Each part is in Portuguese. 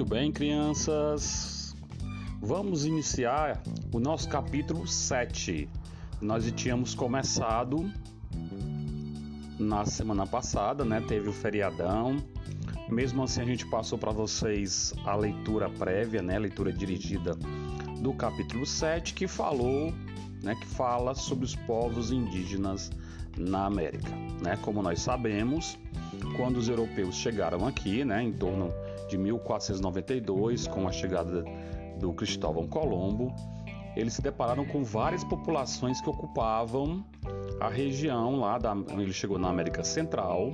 Muito bem, crianças. Vamos iniciar o nosso capítulo 7. Nós tínhamos começado na semana passada, né? Teve o feriadão. Mesmo assim, a gente passou para vocês a leitura prévia, né? A leitura dirigida do capítulo 7, que falou, né? Que fala sobre os povos indígenas na América, né? Como nós sabemos, quando os europeus chegaram aqui, né? Em torno de 1492, com a chegada do Cristóvão Colombo, eles se depararam com várias populações que ocupavam a região lá da ele chegou na América Central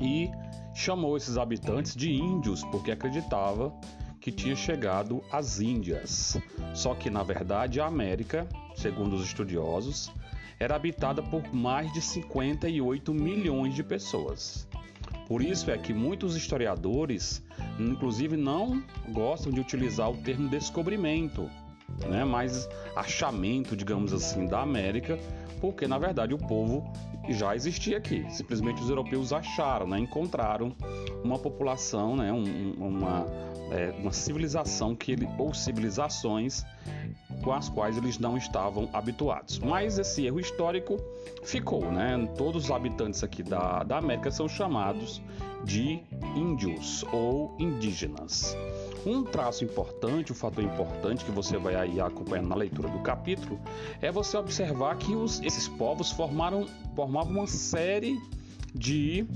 e chamou esses habitantes de índios porque acreditava que tinha chegado às Índias. Só que na verdade a América, segundo os estudiosos, era habitada por mais de 58 milhões de pessoas. Por isso é que muitos historiadores, inclusive, não gostam de utilizar o termo descobrimento, né? mas achamento, digamos assim, da América, porque na verdade o povo já existia aqui. Simplesmente os europeus acharam, né? encontraram uma população, né? Um, uma, é, uma civilização que ele, ou civilizações com as quais eles não estavam habituados. Mas esse erro histórico ficou, né? Todos os habitantes aqui da, da América são chamados de índios ou indígenas. Um traço importante, um fator importante que você vai aí acompanhando na leitura do capítulo é você observar que os, esses povos formaram, formavam uma série de,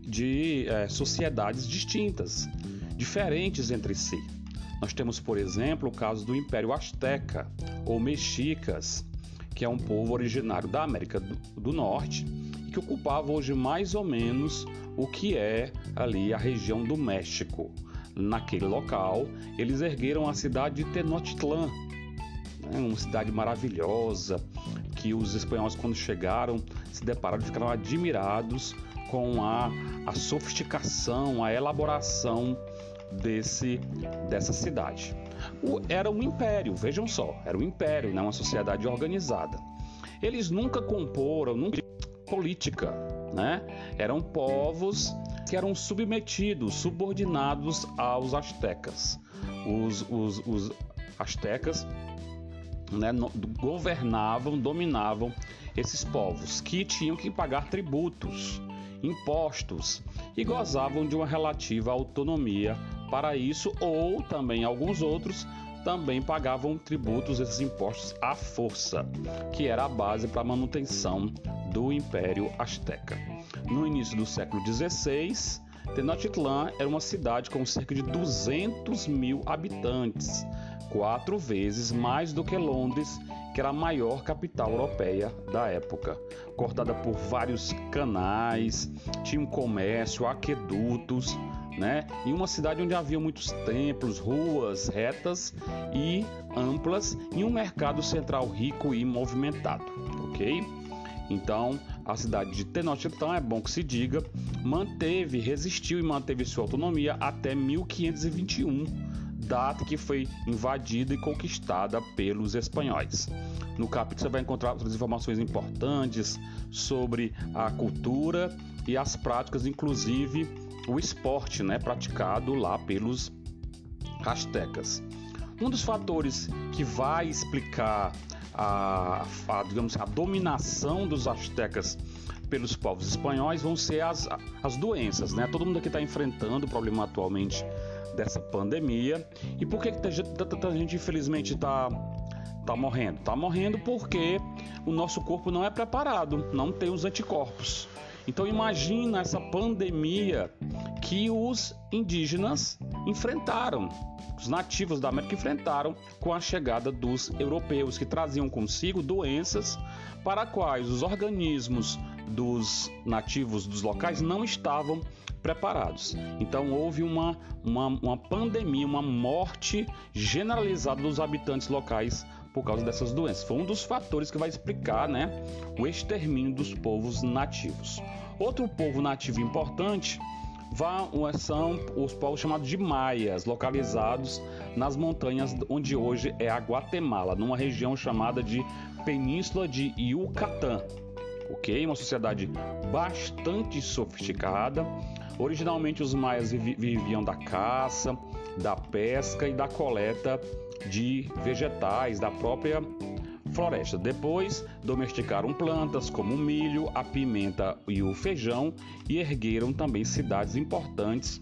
de é, sociedades distintas, diferentes entre si. Nós temos, por exemplo, o caso do Império Azteca ou Mexicas, que é um povo originário da América do, do Norte que ocupava hoje mais ou menos o que é ali a região do México. Naquele local, eles ergueram a cidade de Tenochtitlan, né, uma cidade maravilhosa que os espanhóis, quando chegaram, se depararam e ficaram admirados com a, a sofisticação, a elaboração desse, dessa cidade. O, era um império, vejam só, era um império, né, uma sociedade organizada. Eles nunca comporam, nunca política, né? Eram povos que eram submetidos, subordinados aos astecas. Os, os, os astecas né, governavam, dominavam esses povos que tinham que pagar tributos, impostos e gozavam de uma relativa autonomia para isso, ou também alguns outros também pagavam tributos, esses impostos à força, que era a base para a manutenção do Império Azteca. No início do século XVI, Tenochtitlan era uma cidade com cerca de 200 mil habitantes, quatro vezes mais do que Londres, que era a maior capital europeia da época. Cortada por vários canais, tinha um comércio, aquedutos, né? Em uma cidade onde havia muitos templos, ruas retas e amplas e um mercado central rico e movimentado, ok? Então, a cidade de Tenochtitlan, é bom que se diga, manteve, resistiu e manteve sua autonomia até 1521, data que foi invadida e conquistada pelos espanhóis. No capítulo você vai encontrar outras informações importantes sobre a cultura e as práticas, inclusive o esporte né, praticado lá pelos astecas. Um dos fatores que vai explicar a, a, digamos, a dominação dos astecas pelos povos espanhóis vão ser as, as doenças, né? Todo mundo aqui está enfrentando o problema atualmente dessa pandemia. E por que tanta gente, infelizmente, está tá morrendo? Está morrendo porque o nosso corpo não é preparado, não tem os anticorpos. Então imagina essa pandemia que os indígenas enfrentaram, os nativos da América enfrentaram com a chegada dos europeus, que traziam consigo doenças para quais os organismos dos nativos dos locais não estavam preparados. Então houve uma, uma, uma pandemia, uma morte generalizada dos habitantes locais por causa dessas doenças. Foi um dos fatores que vai explicar né, o extermínio dos povos nativos. Outro povo nativo importante são os povos chamados de maias, localizados nas montanhas onde hoje é a Guatemala, numa região chamada de Península de Yucatán. ok? Uma sociedade bastante sofisticada. Originalmente os maias viviam da caça, da pesca e da coleta de vegetais da própria floresta. Depois domesticaram plantas como o milho, a pimenta e o feijão e ergueram também cidades importantes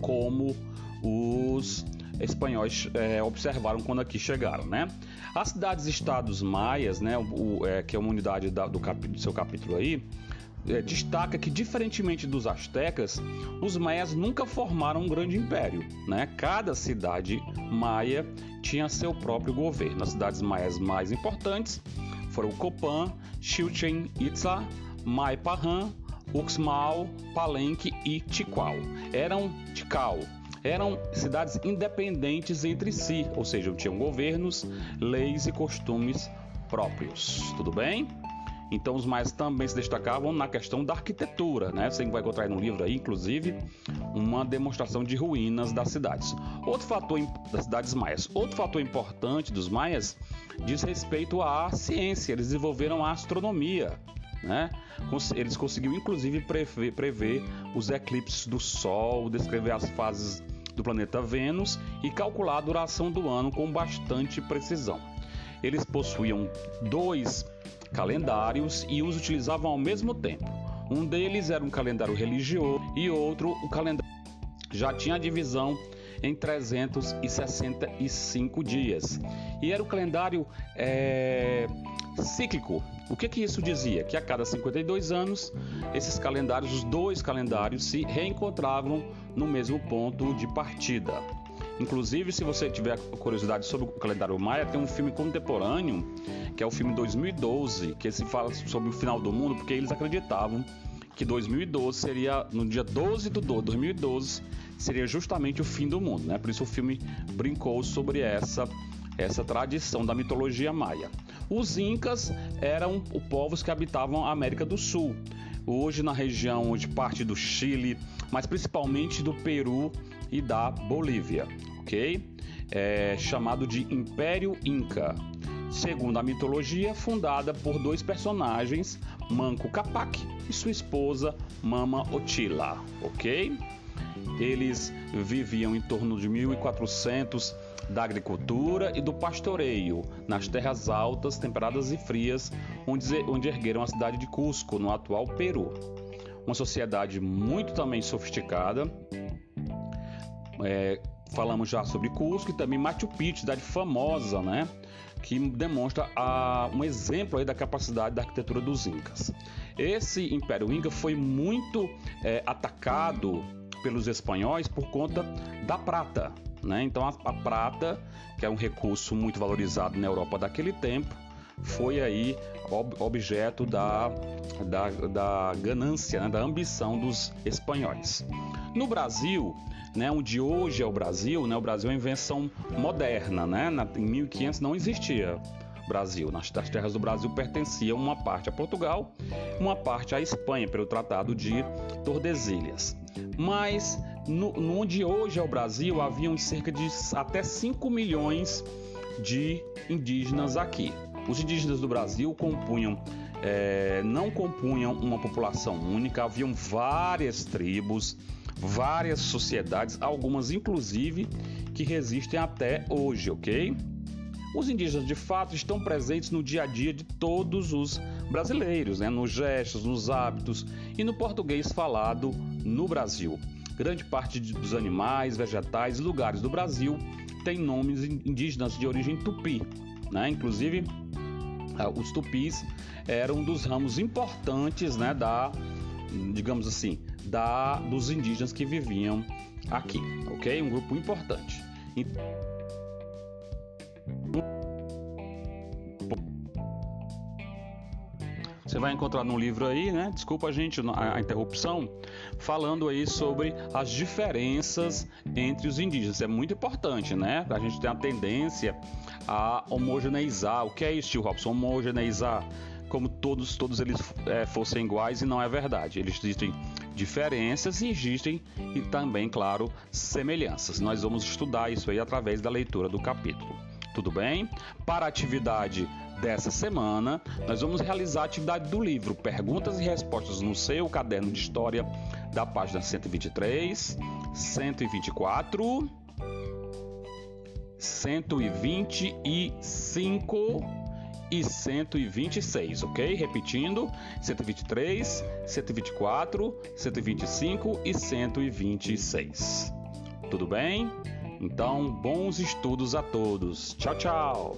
como os espanhóis é, observaram quando aqui chegaram, né? As cidades-estados maias, né, o, é, que é uma unidade da, do, cap, do seu capítulo aí, é, destaca que, diferentemente dos astecas, os maias nunca formaram um grande império. Né? Cada cidade maia tinha seu próprio governo. As cidades maias mais importantes foram Copan, Chichen Itza, Maipahan, Uxmal, Palenque e Tikal. Eram Tikal. Eram cidades independentes entre si, ou seja, tinham governos, leis e costumes próprios. Tudo bem? Então os maias também se destacavam na questão da arquitetura, né? Você vai encontrar no livro aí, inclusive, uma demonstração de ruínas das cidades. Outro fator das cidades maias, outro fator importante dos maias diz respeito à ciência. Eles desenvolveram a astronomia, né? Eles conseguiram inclusive prever, prever os eclipses do Sol, descrever as fases do planeta Vênus e calcular a duração do ano com bastante precisão. Eles possuíam dois calendários e os utilizavam ao mesmo tempo. Um deles era um calendário religioso e outro o calendário já tinha a divisão em 365 dias. E era o calendário é, cíclico. O que, que isso dizia? Que a cada 52 anos, esses calendários, os dois calendários, se reencontravam no mesmo ponto de partida. Inclusive, se você tiver curiosidade sobre o calendário maia, tem um filme contemporâneo, que é o filme 2012, que se fala sobre o final do mundo, porque eles acreditavam que 2012 seria no dia 12 do 12, 2012 seria justamente o fim do mundo, né? Por isso o filme brincou sobre essa essa tradição da mitologia maia. Os incas eram os povos que habitavam a América do Sul, hoje na região de parte do Chile, mas principalmente do Peru e da Bolívia, ok? É chamado de Império Inca. Segundo a mitologia, fundada por dois personagens, Manco Capac e sua esposa Mama Otila, ok? Eles viviam em torno de 1400 da agricultura e do pastoreio nas terras altas, temperadas e frias, onde, onde ergueram a cidade de Cusco, no atual Peru. Uma sociedade muito também sofisticada, é, falamos já sobre Cusco e também Machu Picchu, cidade famosa, né? Que demonstra a, um exemplo aí da capacidade da arquitetura dos Incas. Esse Império Inca foi muito é, atacado pelos espanhóis por conta da prata, né? Então a, a prata, que é um recurso muito valorizado na Europa daquele tempo, foi aí ob objeto da, da, da ganância, né? da ambição dos espanhóis. No Brasil, né, onde hoje é o Brasil, né, o Brasil é uma invenção moderna, né, na, em 1500 não existia Brasil. Nas, as terras do Brasil pertenciam uma parte a Portugal, uma parte à Espanha, pelo Tratado de Tordesilhas. Mas no, no onde hoje é o Brasil, haviam cerca de até 5 milhões de indígenas aqui. Os indígenas do Brasil compunham é, não compunham uma população única, haviam várias tribos, várias sociedades, algumas inclusive que resistem até hoje, ok? Os indígenas de fato estão presentes no dia a dia de todos os brasileiros, né? nos gestos, nos hábitos e no português falado no Brasil. Grande parte dos animais, vegetais e lugares do Brasil tem nomes indígenas de origem tupi, né? Inclusive, os tupis eram um dos ramos importantes, né, da, digamos assim, da dos indígenas que viviam aqui, ok? Um grupo importante. Você vai encontrar no livro aí, né? Desculpa a gente a interrupção, falando aí sobre as diferenças entre os indígenas. É muito importante, né? A gente tem a tendência a homogeneizar. O que é isso, tio Robson? Homogeneizar como todos todos eles é, fossem iguais e não é verdade. Eles existem diferenças e existem e também, claro, semelhanças. Nós vamos estudar isso aí através da leitura do capítulo. Tudo bem? Para a atividade dessa semana, nós vamos realizar a atividade do livro Perguntas e Respostas no seu caderno de história da página 123, 124, 125 e 126, ok? Repetindo: 123, 124, 125 e 126. Tudo bem? Então, bons estudos a todos. Tchau, tchau!